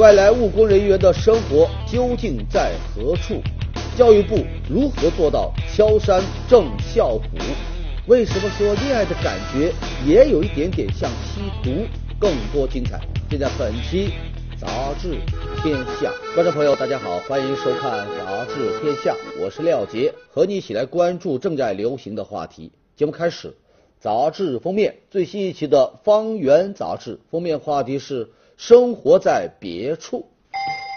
外来务工人员的生活究竟在何处？教育部如何做到敲山震校虎？为什么说恋爱的感觉也有一点点像吸毒？更多精彩，尽在本期杂志天下。观众朋友，大家好，欢迎收看杂志天下，我是廖杰，和你一起来关注正在流行的话题。节目开始，杂志封面最新一期的《方圆》杂志封面话题是“生活在别处”。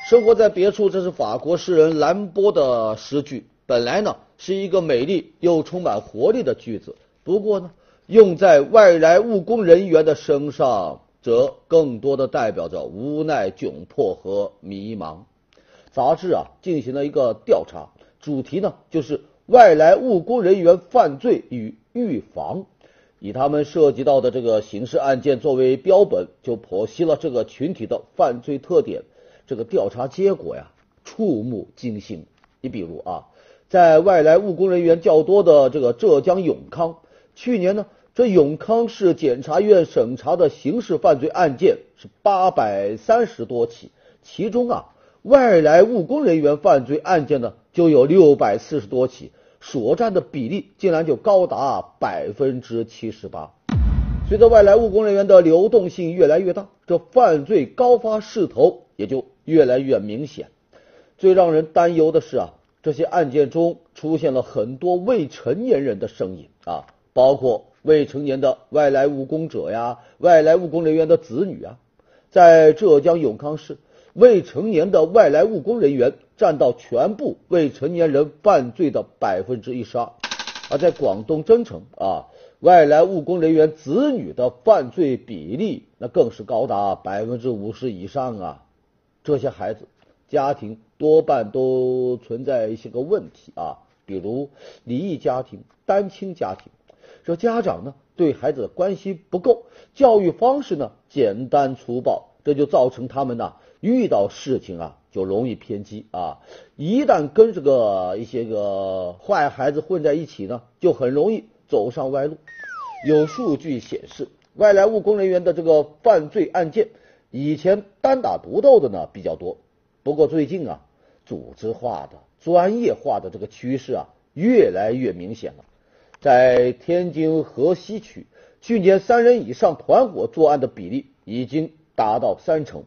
生活在别处，这是法国诗人兰波的诗句。本来呢是一个美丽又充满活力的句子，不过呢用在外来务工人员的身上。则更多的代表着无奈、窘迫和迷茫。杂志啊进行了一个调查，主题呢就是外来务工人员犯罪与预防，以他们涉及到的这个刑事案件作为标本，就剖析了这个群体的犯罪特点。这个调查结果呀，触目惊心。你比如啊，在外来务工人员较多的这个浙江永康，去年呢。这永康市检察院审查的刑事犯罪案件是八百三十多起，其中啊，外来务工人员犯罪案件呢就有六百四十多起，所占的比例竟然就高达百分之七十八。随着外来务工人员的流动性越来越大，这犯罪高发势头也就越来越明显。最让人担忧的是啊，这些案件中出现了很多未成年人的身影啊，包括。未成年的外来务工者呀，外来务工人员的子女啊，在浙江永康市，未成年的外来务工人员占到全部未成年人犯罪的百分之一十二，而在广东增城啊，外来务工人员子女的犯罪比例那更是高达百分之五十以上啊！这些孩子家庭多半都存在一些个问题啊，比如离异家庭、单亲家庭。这家长呢对孩子的关心不够，教育方式呢简单粗暴，这就造成他们呢遇到事情啊就容易偏激啊，一旦跟这个一些个坏孩子混在一起呢，就很容易走上歪路。有数据显示，外来务工人员的这个犯罪案件，以前单打独斗的呢比较多，不过最近啊，组织化的、专业化的这个趋势啊越来越明显了。在天津河西区，去年三人以上团伙作案的比例已经达到三成。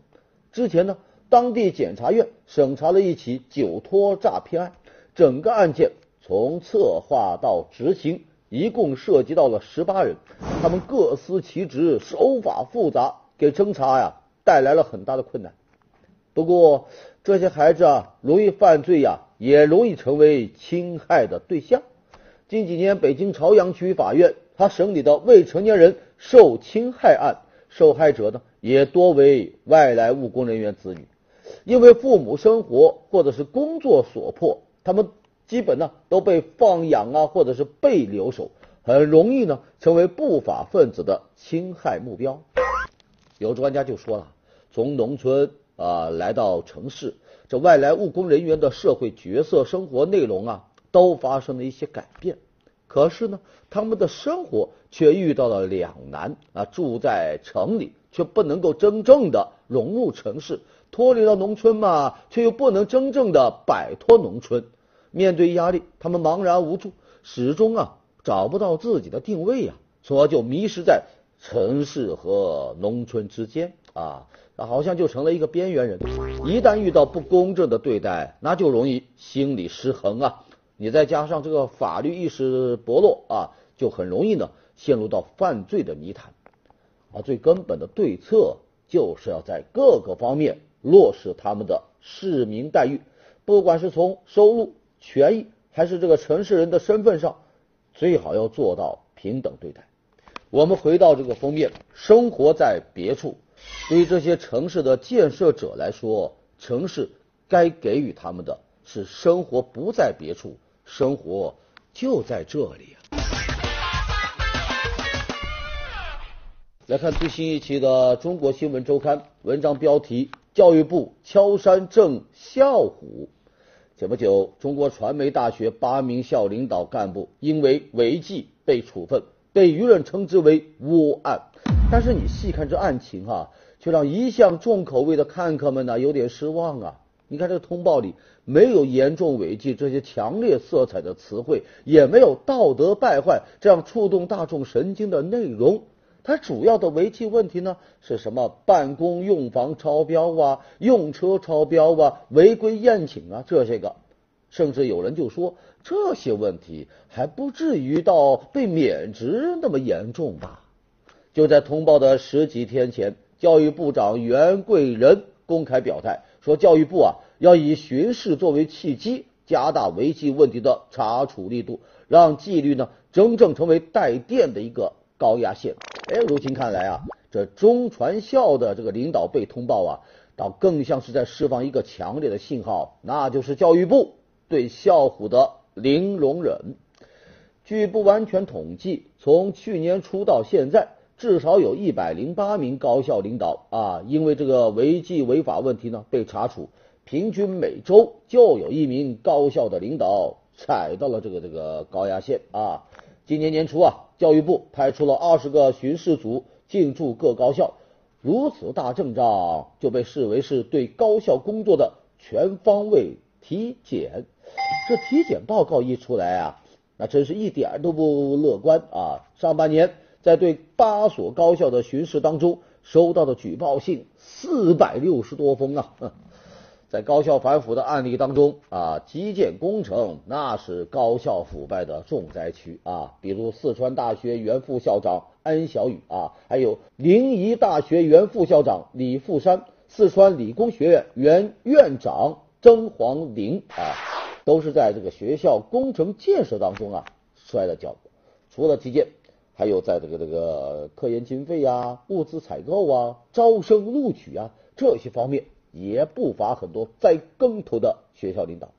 之前呢，当地检察院审查了一起酒托诈骗案，整个案件从策划到执行，一共涉及到了十八人，他们各司其职，手法复杂，给侦查呀带来了很大的困难。不过，这些孩子啊，容易犯罪呀，也容易成为侵害的对象。近几年，北京朝阳区法院他审理的未成年人受侵害案，受害者呢也多为外来务工人员子女，因为父母生活或者是工作所迫，他们基本呢都被放养啊，或者是被留守，很容易呢成为不法分子的侵害目标。有专家就说了，从农村啊来到城市，这外来务工人员的社会角色、生活内容啊。都发生了一些改变，可是呢，他们的生活却遇到了两难啊！住在城里，却不能够真正的融入城市；脱离了农村嘛，却又不能真正的摆脱农村。面对压力，他们茫然无助，始终啊找不到自己的定位呀，从而就迷失在城市和农村之间啊，好像就成了一个边缘人。一旦遇到不公正的对待，那就容易心理失衡啊！你再加上这个法律意识薄弱啊，就很容易呢陷入到犯罪的泥潭。而最根本的对策，就是要在各个方面落实他们的市民待遇，不管是从收入、权益，还是这个城市人的身份上，最好要做到平等对待。我们回到这个封面，生活在别处，对于这些城市的建设者来说，城市该给予他们的是生活不在别处。生活就在这里。来看最新一期的《中国新闻周刊》文章标题：教育部敲山震校虎。前不久，中国传媒大学八名校领导干部因为违纪被处分，被舆论称之为“窝案”。但是你细看这案情啊。却让一向重口味的看客们呢有点失望啊。你看这个通报里没有严重违纪这些强烈色彩的词汇，也没有道德败坏这样触动大众神经的内容。它主要的违纪问题呢是什么？办公用房超标啊，用车超标啊，违规宴请啊，这些个。甚至有人就说这些问题还不至于到被免职那么严重吧？就在通报的十几天前，教育部长袁贵仁公开表态。说教育部啊要以巡视作为契机，加大违纪问题的查处力度，让纪律呢真正成为带电的一个高压线。哎，如今看来啊，这中传校的这个领导被通报啊，倒更像是在释放一个强烈的信号，那就是教育部对校虎的零容忍。据不完全统计，从去年初到现在。至少有一百零八名高校领导啊，因为这个违纪违法问题呢被查处，平均每周就有一名高校的领导踩到了这个这个高压线啊。今年年初啊，教育部派出了二十个巡视组进驻各高校，如此大阵仗就被视为是对高校工作的全方位体检。这体检报告一出来啊，那真是一点都不乐观啊。上半年。在对八所高校的巡视当中，收到的举报信四百六十多封啊！在高校反腐的案例当中啊，基建工程那是高校腐败的重灾区啊，比如四川大学原副校长安小雨啊，还有临沂大学原副校长李富山，四川理工学院原院长曾黄林啊，都是在这个学校工程建设当中啊摔了跤。除了基建。还有在这个这个科研经费呀、物资采购啊、招生录取啊这些方面，也不乏很多栽跟头的学校领导。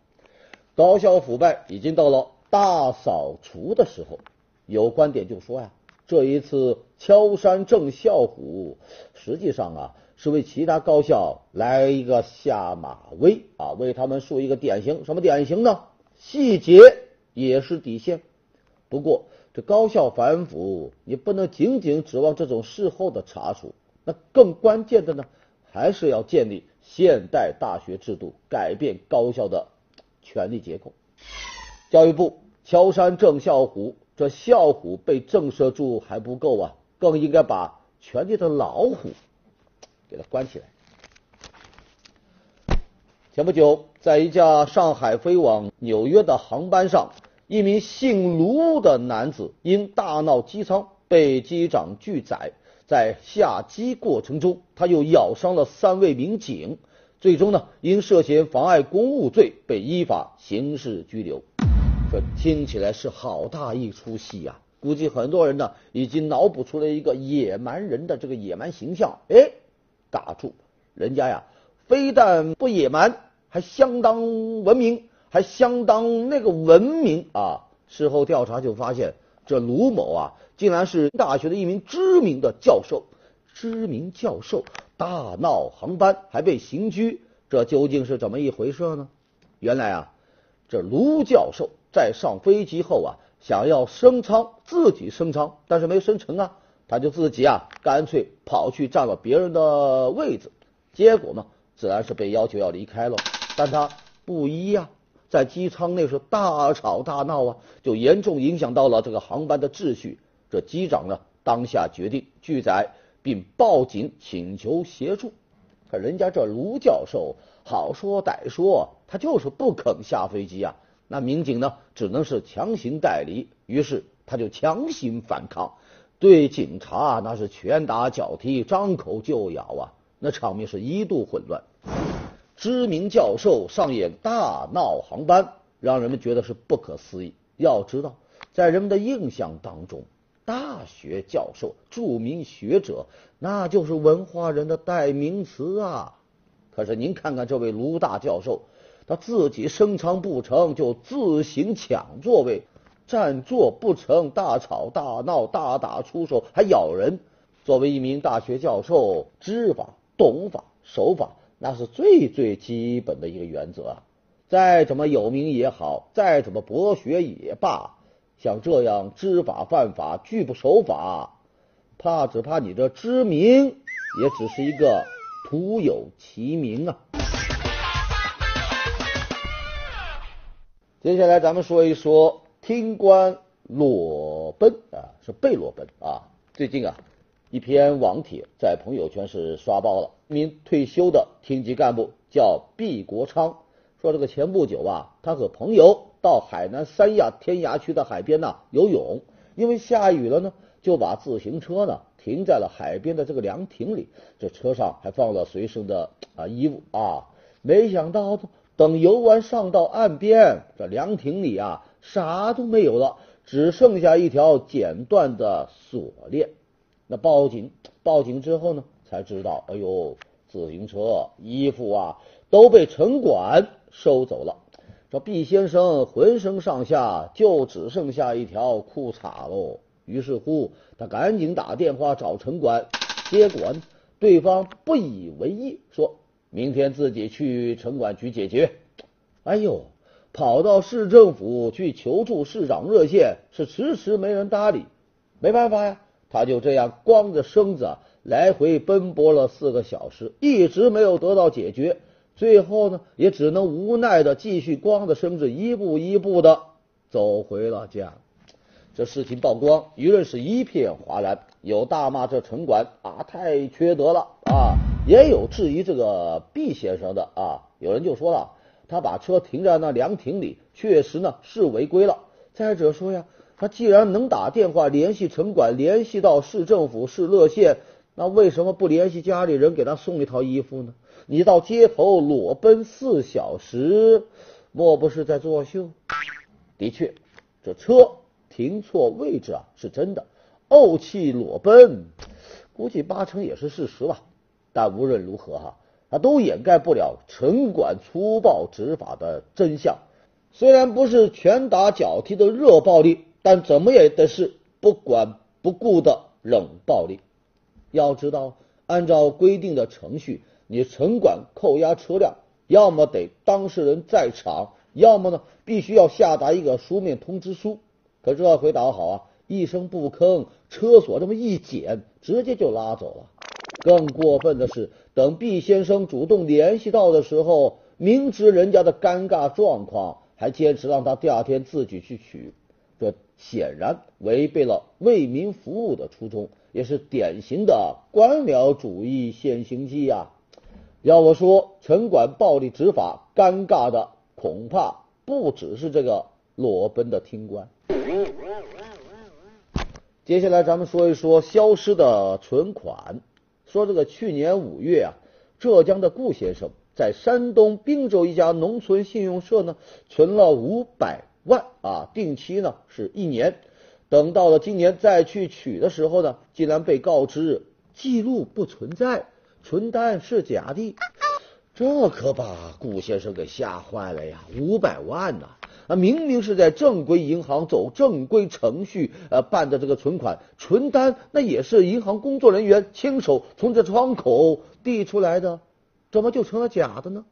高校腐败已经到了大扫除的时候。有观点就说呀，这一次敲山震校虎，实际上啊是为其他高校来一个下马威啊，为他们树一个典型。什么典型呢？细节也是底线。不过。这高校反腐，你不能仅仅指望这种事后的查处，那更关键的呢，还是要建立现代大学制度，改变高校的权力结构。教育部敲山震校虎，这校虎被震慑住还不够啊，更应该把权力的老虎给它关起来。前不久，在一架上海飞往纽约的航班上。一名姓卢的男子因大闹机舱被机长拒载，在下机过程中，他又咬伤了三位民警，最终呢，因涉嫌妨碍公务罪被依法刑事拘留。这听起来是好大一出戏呀！估计很多人呢已经脑补出了一个野蛮人的这个野蛮形象。哎，打住，人家呀，非但不野蛮，还相当文明。还相当那个文明啊！事后调查就发现，这卢某啊，竟然是大学的一名知名的教授。知名教授大闹航班还被刑拘，这究竟是怎么一回事呢？原来啊，这卢教授在上飞机后啊，想要升舱，自己升舱，但是没升成啊，他就自己啊，干脆跑去占了别人的位置，结果呢，自然是被要求要离开了。但他不依呀。在机舱内是大吵大闹啊，就严重影响到了这个航班的秩序。这机长呢，当下决定拒载，并报警请求协助。可人家这卢教授好说歹说，他就是不肯下飞机啊。那民警呢，只能是强行带离。于是他就强行反抗，对警察那是拳打脚踢，张口就咬啊，那场面是一度混乱。知名教授上演大闹航班，让人们觉得是不可思议。要知道，在人们的印象当中，大学教授、著名学者，那就是文化人的代名词啊。可是您看看这位卢大教授，他自己升舱不成就自行抢座位，占座不成大吵大闹、大打出手，还咬人。作为一名大学教授，知法、懂法、守法。那是最最基本的一个原则啊！再怎么有名也好，再怎么博学也罢，像这样知法犯法、拒不守法，怕只怕你这知名也只是一个徒有其名啊。接下来咱们说一说听官裸奔啊，是被裸奔啊。最近啊，一篇网帖在朋友圈是刷爆了。一名退休的厅级干部叫毕国昌，说这个前不久啊，他和朋友到海南三亚天涯区的海边呐游泳，因为下雨了呢，就把自行车呢停在了海边的这个凉亭里，这车上还放了随身的啊衣物啊，没想到。等游完上到岸边，这凉亭里啊啥都没有了，只剩下一条剪断的锁链。那报警，报警之后呢，才知道，哎呦，自行车、衣服啊都被城管收走了。这毕先生浑身上下就只剩下一条裤衩喽。于是乎，他赶紧打电话找城管，结果对方不以为意，说。明天自己去城管局解决。哎呦，跑到市政府去求助市长热线，是迟迟没人搭理。没办法呀，他就这样光着身子来回奔波了四个小时，一直没有得到解决。最后呢，也只能无奈的继续光着身子一步一步的走回了家。这事情曝光，舆论是一片哗然，有大骂这城管啊太缺德了啊。也有质疑这个毕先生的啊，有人就说了，他把车停在那凉亭里，确实呢是违规了。再者说呀，他既然能打电话联系城管，联系到市政府市乐县，那为什么不联系家里人给他送一套衣服呢？你到街头裸奔四小时，莫不是在作秀？的确，这车停错位置啊是真的，怄气裸奔，估计八成也是事实吧。但无论如何哈，它都掩盖不了城管粗暴执法的真相。虽然不是拳打脚踢的热暴力，但怎么也得是不管不顾的冷暴力。要知道，按照规定的程序，你城管扣押车辆，要么得当事人在场，要么呢必须要下达一个书面通知书。可这回倒好啊，一声不吭，车锁这么一剪，直接就拉走了。更过分的是，等毕先生主动联系到的时候，明知人家的尴尬状况，还坚持让他第二天自己去取，显然违背了为民服务的初衷，也是典型的官僚主义现行记啊！要我说，城管暴力执法，尴尬的恐怕不只是这个裸奔的听官。接下来，咱们说一说消失的存款。说这个去年五月啊，浙江的顾先生在山东滨州一家农村信用社呢存了五百万啊，定期呢是一年。等到了今年再去取的时候呢，竟然被告知记录不存在，存单是假的。这可把顾先生给吓坏了呀！五百万呐！啊，明明是在正规银行走正规程序呃办的这个存款，存单那也是银行工作人员亲手从这窗口递出来的，怎么就成了假的呢？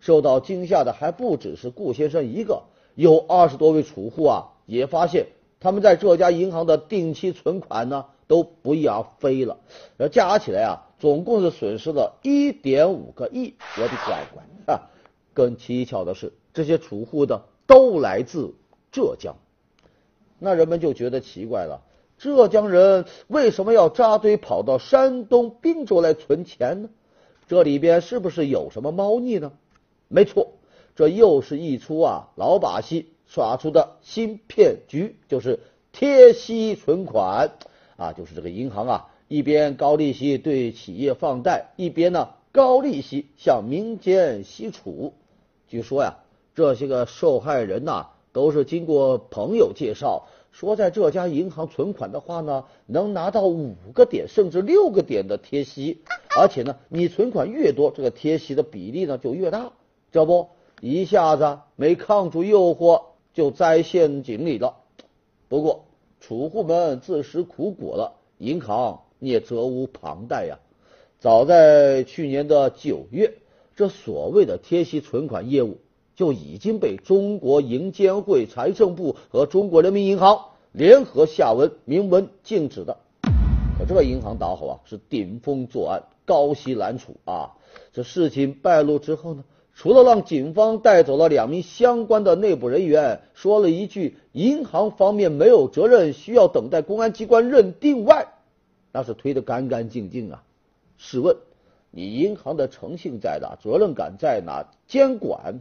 受到惊吓的还不只是顾先生一个，有二十多位储户啊也发现他们在这家银行的定期存款呢都不翼而飞了，而加起来啊总共是损失了一点五个亿，我的乖乖啊！更蹊跷的是，这些储户的。都来自浙江，那人们就觉得奇怪了：浙江人为什么要扎堆跑到山东滨州来存钱呢？这里边是不是有什么猫腻呢？没错，这又是一出啊老把戏耍出的新骗局，就是贴息存款啊，就是这个银行啊一边高利息对企业放贷，一边呢高利息向民间吸储。据说呀。这些个受害人呐，都是经过朋友介绍，说在这家银行存款的话呢，能拿到五个点甚至六个点的贴息，而且呢，你存款越多，这个贴息的比例呢就越大。知道不，一下子没抗住诱惑，就栽陷阱里了。不过，储户们自食苦果了，银行也责无旁贷呀。早在去年的九月，这所谓的贴息存款业务。就已经被中国银监会、财政部和中国人民银行联合下文明文禁止的。可这个银行倒好啊，是顶风作案，高息揽储啊。这事情败露之后呢，除了让警方带走了两名相关的内部人员，说了一句银行方面没有责任，需要等待公安机关认定外，那是推得干干净净啊。试问，你银行的诚信在哪？责任感在哪？监管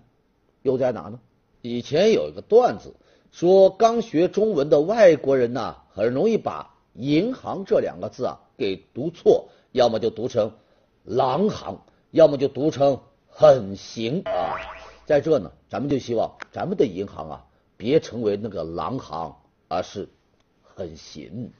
又在哪呢？以前有一个段子说，刚学中文的外国人呐，很容易把“银行”这两个字啊给读错，要么就读成“狼行”，要么就读成“很行”啊。在这呢，咱们就希望咱们的银行啊，别成为那个狼行，而是很行。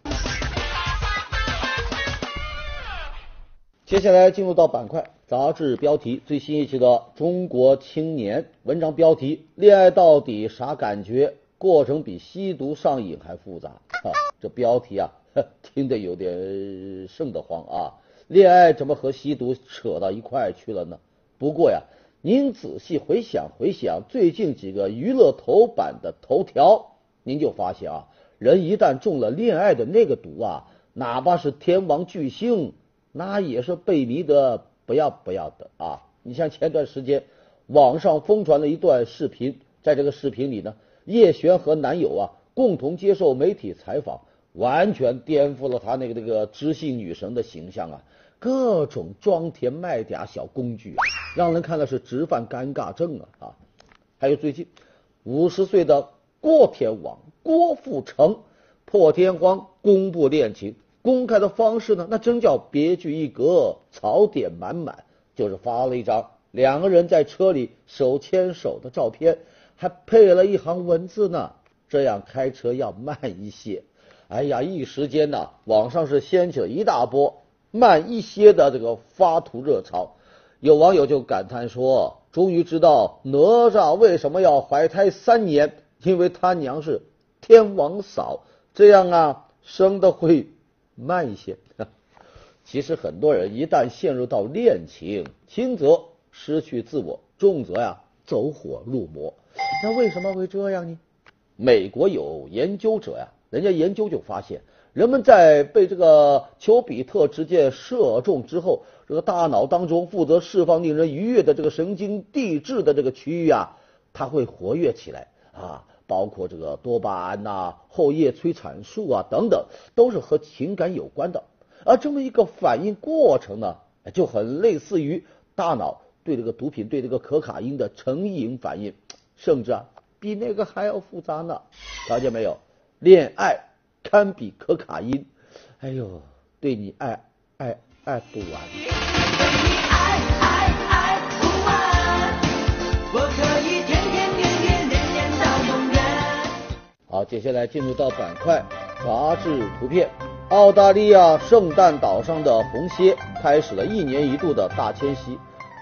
接下来进入到板块，杂志标题最新一期的《中国青年》文章标题：恋爱到底啥感觉？过程比吸毒上瘾还复杂。哈，这标题啊，听得有点瘆得慌啊！恋爱怎么和吸毒扯到一块去了呢？不过呀，您仔细回想回想最近几个娱乐头版的头条，您就发现啊，人一旦中了恋爱的那个毒啊，哪怕是天王巨星。那也是被迷得不要不要的啊！你像前段时间网上疯传了一段视频，在这个视频里呢，叶璇和男友啊共同接受媒体采访，完全颠覆了她那个那个知性女神的形象啊！各种装甜卖嗲小工具，让人看的是直犯尴尬症啊啊！还有最近五十岁的郭天王郭富城破天荒公布恋情。公开的方式呢，那真叫别具一格，槽点满满。就是发了一张两个人在车里手牵手的照片，还配了一行文字呢：“这样开车要慢一些。”哎呀，一时间呢，网上是掀起了一大波“慢一些”的这个发图热潮。有网友就感叹说：“终于知道哪吒为什么要怀胎三年，因为他娘是天王嫂，这样啊，生的会。”慢一些。其实很多人一旦陷入到恋情，轻则失去自我，重则呀走火入魔。那为什么会这样呢？美国有研究者呀，人家研究就发现，人们在被这个丘比特之箭射中之后，这个大脑当中负责释放令人愉悦的这个神经递质的这个区域啊，它会活跃起来啊。包括这个多巴胺呐、后叶催产素啊等等，都是和情感有关的。而这么一个反应过程呢，就很类似于大脑对这个毒品、对这个可卡因的成瘾反应，甚至啊比那个还要复杂呢。了解没有？恋爱堪比可卡因，哎呦，对你爱爱爱不完。好，接下来进入到板块杂志图片。澳大利亚圣诞岛上的红蝎开始了一年一度的大迁徙，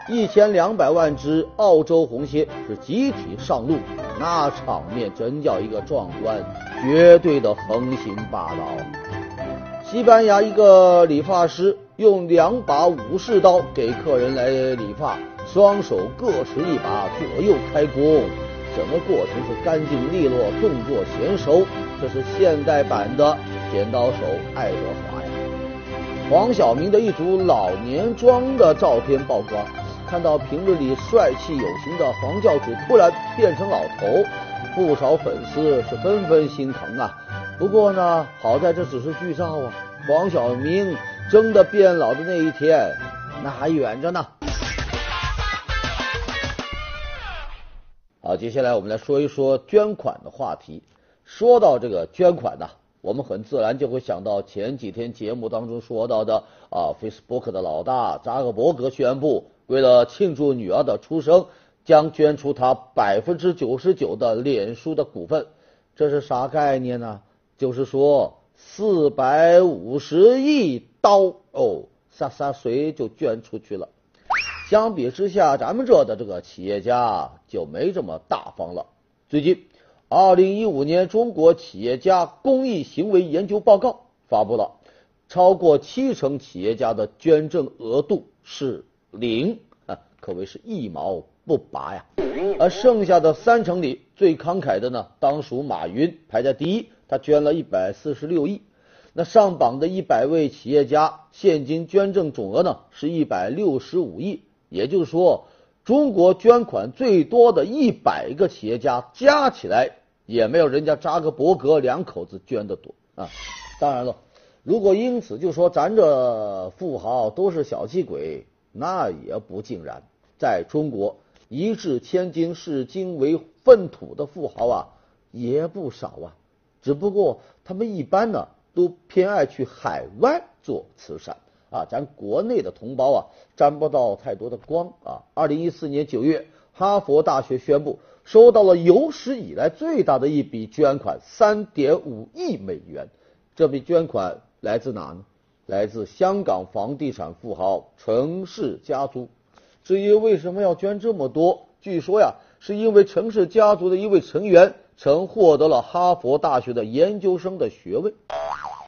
一千两百万只澳洲红蝎是集体上路，那场面真叫一个壮观，绝对的横行霸道。西班牙一个理发师用两把武士刀给客人来理发，双手各持一把，左右开弓。整个过程是干净利落，动作娴熟，这是现代版的剪刀手爱德华呀。黄晓明的一组老年妆的照片曝光，看到评论里帅气有型的黄教主突然变成老头，不少粉丝是纷纷心疼啊。不过呢，好在这只是剧照啊，黄晓明真的变老的那一天，那还远着呢。好，接下来我们来说一说捐款的话题。说到这个捐款呢，我们很自然就会想到前几天节目当中说到的啊，Facebook 的老大扎克伯格宣布，为了庆祝女儿的出生，将捐出他百分之九十九的脸书的股份。这是啥概念呢？就是说四百五十亿刀哦，洒洒水就捐出去了。相比之下，咱们这的这个企业家就没这么大方了。最近，二零一五年中国企业家公益行为研究报告发布了，超过七成企业家的捐赠额度是零啊，可谓是一毛不拔呀。而剩下的三成里，最慷慨的呢，当属马云排在第一，他捐了一百四十六亿。那上榜的一百位企业家现金捐赠总额呢是一百六十五亿，也就是说，中国捐款最多的一百个企业家加起来也没有人家扎克伯格两口子捐的多啊。当然了，如果因此就说咱这富豪都是小气鬼，那也不尽然。在中国，一掷千金视金为粪土的富豪啊也不少啊，只不过他们一般呢。都偏爱去海外做慈善啊，咱国内的同胞啊沾不到太多的光啊。二零一四年九月，哈佛大学宣布收到了有史以来最大的一笔捐款，三点五亿美元。这笔捐款来自哪呢？来自香港房地产富豪陈氏家族。至于为什么要捐这么多，据说呀，是因为陈氏家族的一位成员曾获得了哈佛大学的研究生的学位。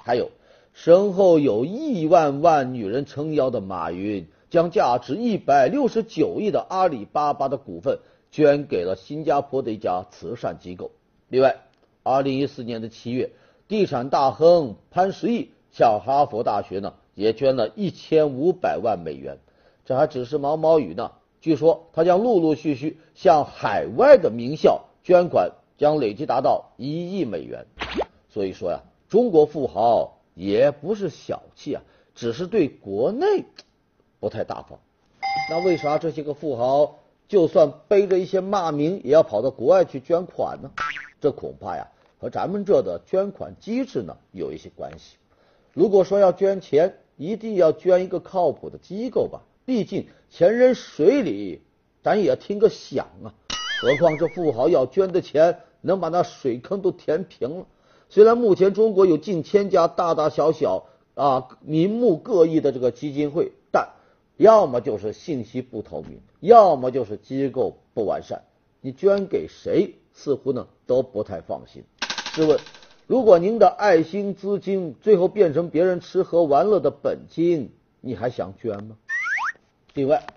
还有，身后有亿万万女人撑腰的马云，将价值一百六十九亿的阿里巴巴的股份捐给了新加坡的一家慈善机构。另外，二零一四年的七月，地产大亨潘石屹向哈佛大学呢也捐了一千五百万美元。这还只是毛毛雨呢，据说他将陆陆续续向海外的名校捐款，将累计达到一亿美元。所以说呀。中国富豪也不是小气啊，只是对国内不太大方。那为啥这些个富豪就算背着一些骂名，也要跑到国外去捐款呢？这恐怕呀和咱们这的捐款机制呢有一些关系。如果说要捐钱，一定要捐一个靠谱的机构吧，毕竟钱扔水里，咱也要听个响啊。何况这富豪要捐的钱，能把那水坑都填平了。虽然目前中国有近千家大大小小啊名目各异的这个基金会，但要么就是信息不透明，要么就是机构不完善。你捐给谁，似乎呢都不太放心。试问，如果您的爱心资金最后变成别人吃喝玩乐的本金，你还想捐吗？另外，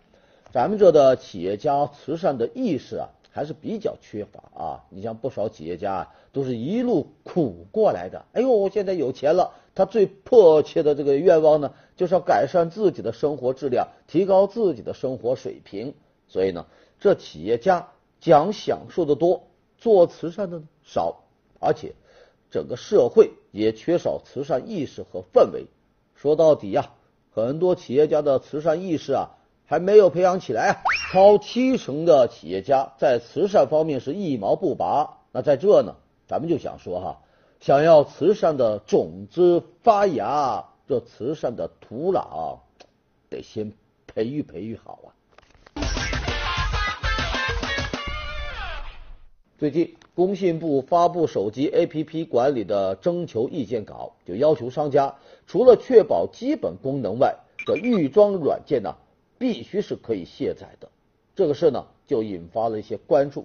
咱们这的企业家慈善的意识啊。还是比较缺乏啊！你像不少企业家啊都是一路苦过来的。哎呦，现在有钱了，他最迫切的这个愿望呢，就是要改善自己的生活质量，提高自己的生活水平。所以呢，这企业家讲享受的多，做慈善的少，而且整个社会也缺少慈善意识和氛围。说到底呀，很多企业家的慈善意识啊。还没有培养起来！超七成的企业家在慈善方面是一毛不拔。那在这呢，咱们就想说哈，想要慈善的种子发芽，这慈善的土壤得先培育培育好啊。最近，工信部发布手机 APP 管理的征求意见稿，就要求商家除了确保基本功能外，这预装软件呢。必须是可以卸载的，这个事呢就引发了一些关注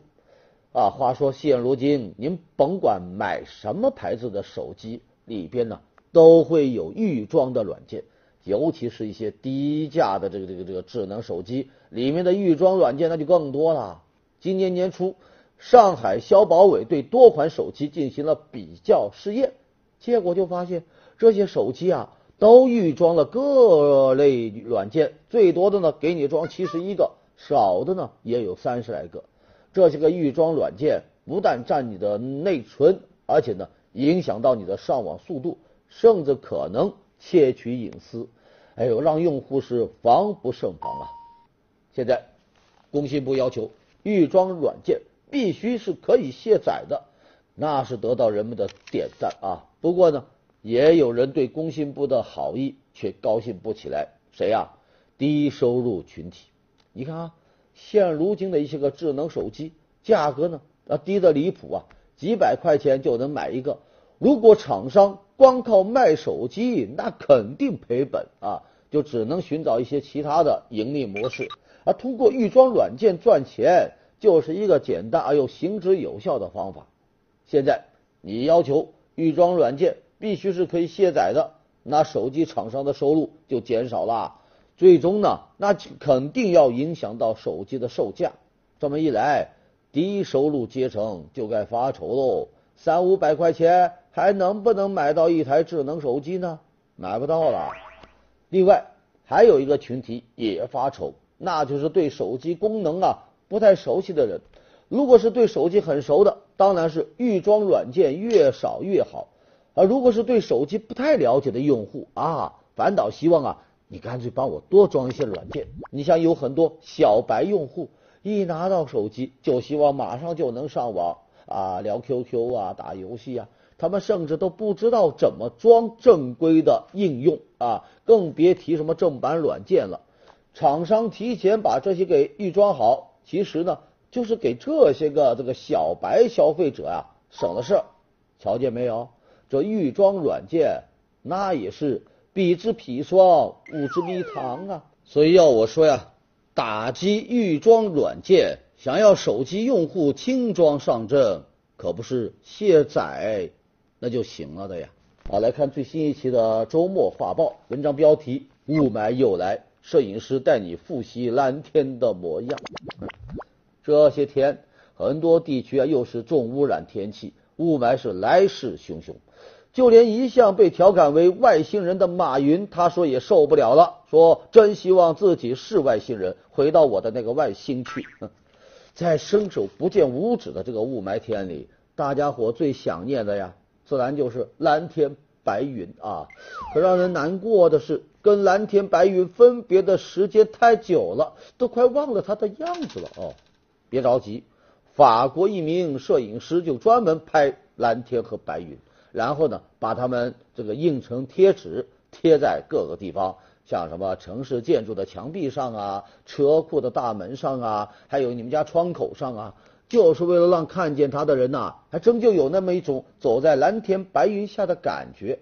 啊。话说现如今，您甭管买什么牌子的手机，里边呢都会有预装的软件，尤其是一些低价的这个这个这个智能手机，里面的预装软件那就更多了。今年年初，上海消保委对多款手机进行了比较试验，结果就发现这些手机啊。都预装了各类软件，最多的呢给你装七十一个，少的呢也有三十来个。这些个预装软件不但占你的内存，而且呢影响到你的上网速度，甚至可能窃取隐私。哎呦，让用户是防不胜防啊！现在工信部要求预装软件必须是可以卸载的，那是得到人们的点赞啊。不过呢。也有人对工信部的好意却高兴不起来，谁呀？低收入群体。你看啊，现如今的一些个智能手机价格呢啊低的离谱啊，几百块钱就能买一个。如果厂商光靠卖手机，那肯定赔本啊，就只能寻找一些其他的盈利模式。而通过预装软件赚钱，就是一个简单而又行之有效的方法。现在你要求预装软件。必须是可以卸载的，那手机厂商的收入就减少了，最终呢，那肯定要影响到手机的售价。这么一来，低收入阶层就该发愁喽，三五百块钱还能不能买到一台智能手机呢？买不到了。另外，还有一个群体也发愁，那就是对手机功能啊不太熟悉的人。如果是对手机很熟的，当然是预装软件越少越好；而如果是对手机不太了解的用户啊，反倒希望啊你干脆帮我多装一些软件。你像有很多小白用户，一拿到手机就希望马上就能上网啊，聊 QQ 啊，打游戏啊。他们甚至都不知道怎么装正规的应用啊，更别提什么正版软件了。厂商提前把这些给预装好，其实呢，就是给这些个这个小白消费者啊省了事儿。瞧见没有？这预装软件那也是彼之砒霜，吾之蜜糖啊。所以要我说呀，打击预装软件，想要手机用户轻装上阵，可不是卸载。那就行了的呀。好，来看最新一期的周末画报，文章标题：雾霾又来，摄影师带你复习蓝天的模样。这些天，很多地区啊又是重污染天气，雾霾是来势汹汹。就连一向被调侃为外星人的马云，他说也受不了了，说真希望自己是外星人，回到我的那个外星去。在伸手不见五指的这个雾霾天里，大家伙最想念的呀。自然就是蓝天白云啊！可让人难过的是，跟蓝天白云分别的时间太久了，都快忘了它的样子了哦。别着急，法国一名摄影师就专门拍蓝天和白云，然后呢，把它们这个印成贴纸，贴在各个地方，像什么城市建筑的墙壁上啊、车库的大门上啊，还有你们家窗口上啊。就是为了让看见他的人呐，还真就有那么一种走在蓝天白云下的感觉。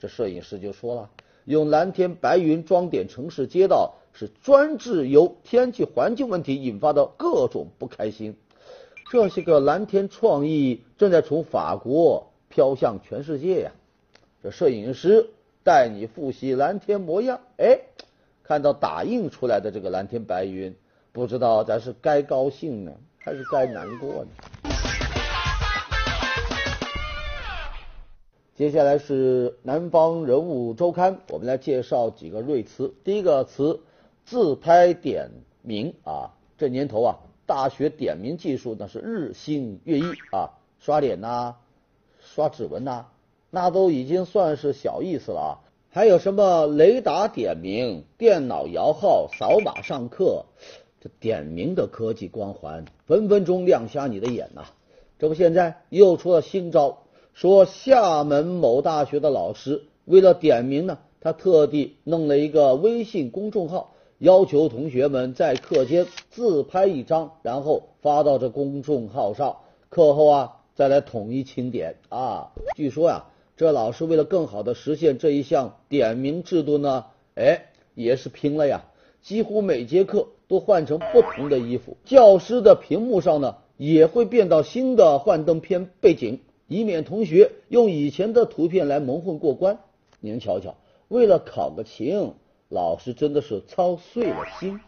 这摄影师就说了，用蓝天白云装点城市街道，是专治由天气环境问题引发的各种不开心。这些个蓝天创意正在从法国飘向全世界呀。这摄影师带你复习蓝天模样，哎，看到打印出来的这个蓝天白云，不知道咱是该高兴呢？还是该难过呢。接下来是南方人物周刊，我们来介绍几个瑞词。第一个词，自拍点名啊，这年头啊，大学点名技术那是日新月异啊，刷脸呐，刷指纹呐，那都已经算是小意思了啊。还有什么雷达点名、电脑摇号、扫码上课。这点名的科技光环，分分钟亮瞎你的眼呐！这不，现在又出了新招，说厦门某大学的老师为了点名呢，他特地弄了一个微信公众号，要求同学们在课间自拍一张，然后发到这公众号上，课后啊再来统一清点啊。据说呀，这老师为了更好的实现这一项点名制度呢，哎，也是拼了呀，几乎每节课。都换成不同的衣服，教师的屏幕上呢也会变到新的幻灯片背景，以免同学用以前的图片来蒙混过关。您瞧瞧，为了考个勤，老师真的是操碎了心。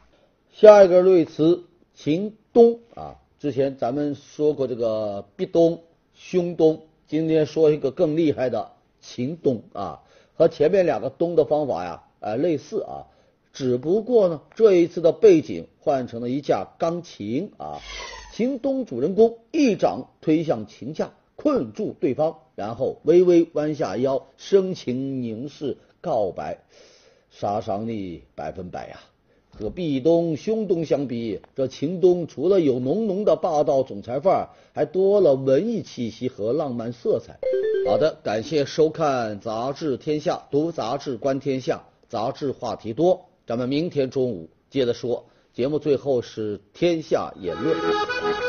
下一个瑞词秦东啊，之前咱们说过这个壁咚、胸咚，今天说一个更厉害的秦东啊，和前面两个咚的方法呀，呃类似啊。只不过呢，这一次的背景换成了一架钢琴啊，秦东主人公一掌推向琴架，困住对方，然后微微弯下腰，深情凝视告白，杀伤力百分百呀！和壁咚、胸咚相比，这秦东除了有浓浓的霸道总裁范儿，还多了文艺气息和浪漫色彩。好的，感谢收看《杂志天下》，读杂志观天下，杂志话题多。咱们明天中午接着说，节目最后是天下言论。